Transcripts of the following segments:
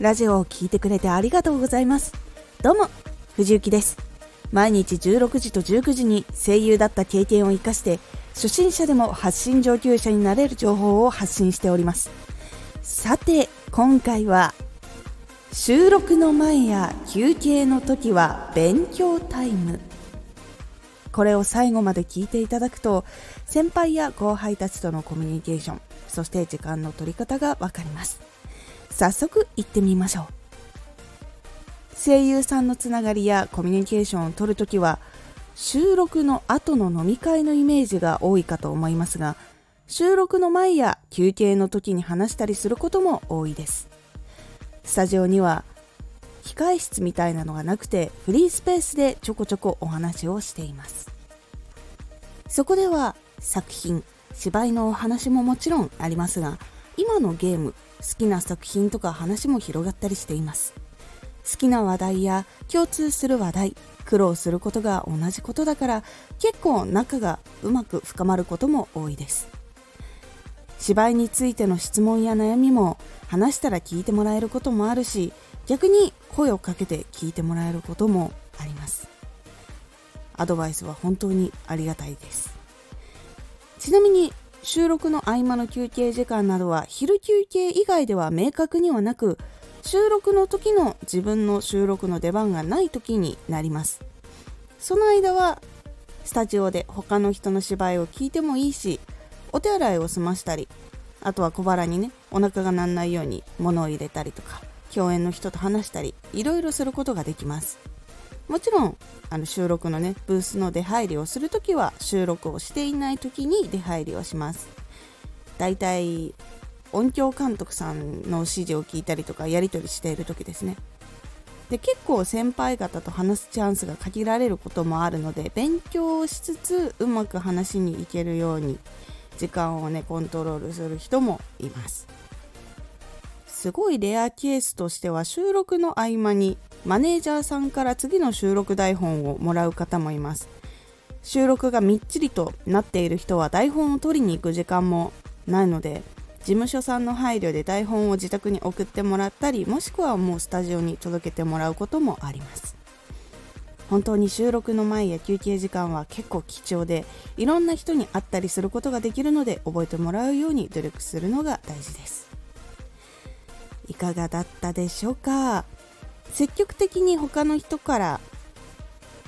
ラジオを聴いてくれてありがとうございます。どうも藤幸です。毎日16時と19時に声優だった経験を生かして初心者でも発信上級者になれる情報を発信しております。さて今回は収録の前や休憩の時は勉強タイム。これを最後まで聞いていただくと先輩や後輩たちとのコミュニケーションそして時間の取り方がわかります。早速行ってみましょう。声優さんのつながりやコミュニケーションを取るときは収録の後の飲み会のイメージが多いかと思いますが収録の前や休憩の時に話したりすることも多いです。スタジオには控室みたいなのがなくてフリースペースでちょこちょこお話をしています。そこでは作品芝居のお話ももちろんありますが今のゲーム好きな作品とか話も広がったりしています。好きな話題や共通する話題苦労することが同じことだから結構仲がうまく深まることも多いです。芝居についての質問や悩みも話したら聞いてもらえることもあるし逆に声をかけて聞いてもらえることもあります。アドバイスは本当にありがたいです。ちなみに収録の合間の休憩時間などは昼休憩以外では明確にはなく収録の時の自分の収録の出番がない時になります。その間はスタジオで他の人の芝居を聞いてもいいしお手洗いを済ましたりあとは小腹にねお腹がなんないように物を入れたりとか共演の人と話したりいろいろすることができます。もちろんあの収録のねブースの出入りをするときは収録をしていないときに出入りをします。だいたい音響監督さんの指示を聞いたりとかやり取りしている時ですね。で結構先輩方と話すチャンスが限られることもあるので勉強しつつうまく話に行けるように時間をねコントロールする人もいます。すごいレアケースとしては収録の合間にマネージャーさんから次の収録台本をもらう方もいます。収録がみっちりとなっている人は台本を取りに行く時間もないので事務所さんの配慮で台本を自宅に送ってもらったりもしくはもうスタジオに届けてもらうこともあります。本当に収録の前や休憩時間は結構貴重でいろんな人に会ったりすることができるので覚えてもらうように努力するのが大事です。いかがだったでしょうか？積極的に他の人から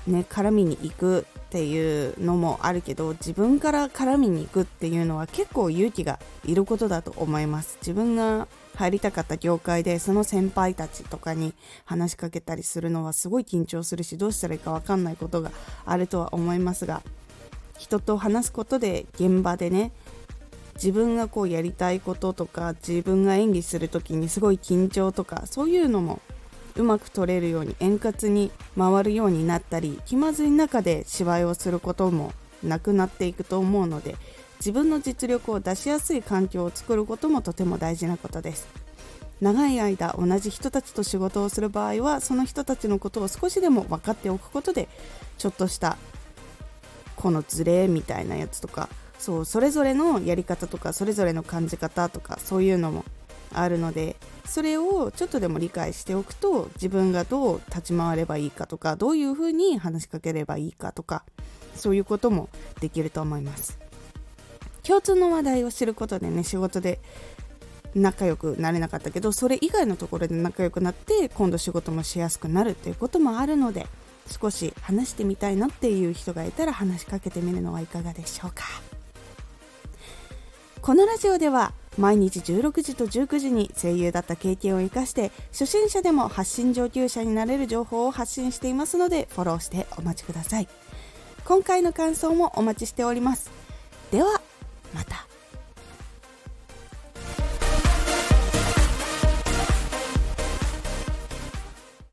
ね絡みに行くっていうのもあるけど自分から絡みに行くっていうのは結構勇気がいることだと思います。自分が入りたかった業界でその先輩たちとかに話しかけたりするのはすごい緊張するしどうしたらいいか分かんないことがあるとは思いますが人と話すことで現場でね自分がこうやりたいこととか自分が演技する時にすごい緊張とかそういうのもうまく取れるように円滑に回るようになったり気まずい中で芝居をすることもなくなっていくと思うので自分の実力を出しやすい環境を作ることもとても大事なことです。長い間同じ人たちと仕事をする場合はその人たちのことを少しでも分かっておくことでちょっとしたこのズレみたいなやつとかそうそれぞれのやり方とかそれぞれの感じ方とかそういうのもあるのでそれをちょっとでも理解しておくと自分がどう立ち回ればいいかとかどういうふうに話しかければいいかとかそういうこともできると思います共通の話題を知ることでね仕事で仲良くなれなかったけどそれ以外のところで仲良くなって今度仕事もしやすくなるっていうこともあるので少し話してみたいなっていう人がいたら話しかけてみるのはいかがでしょうか。このラジオでは毎日16時と19時に声優だった経験を生かして初心者でも発信上級者になれる情報を発信していますのでフォローしてお待ちください。今回の感想もお待ちしております。ではまた。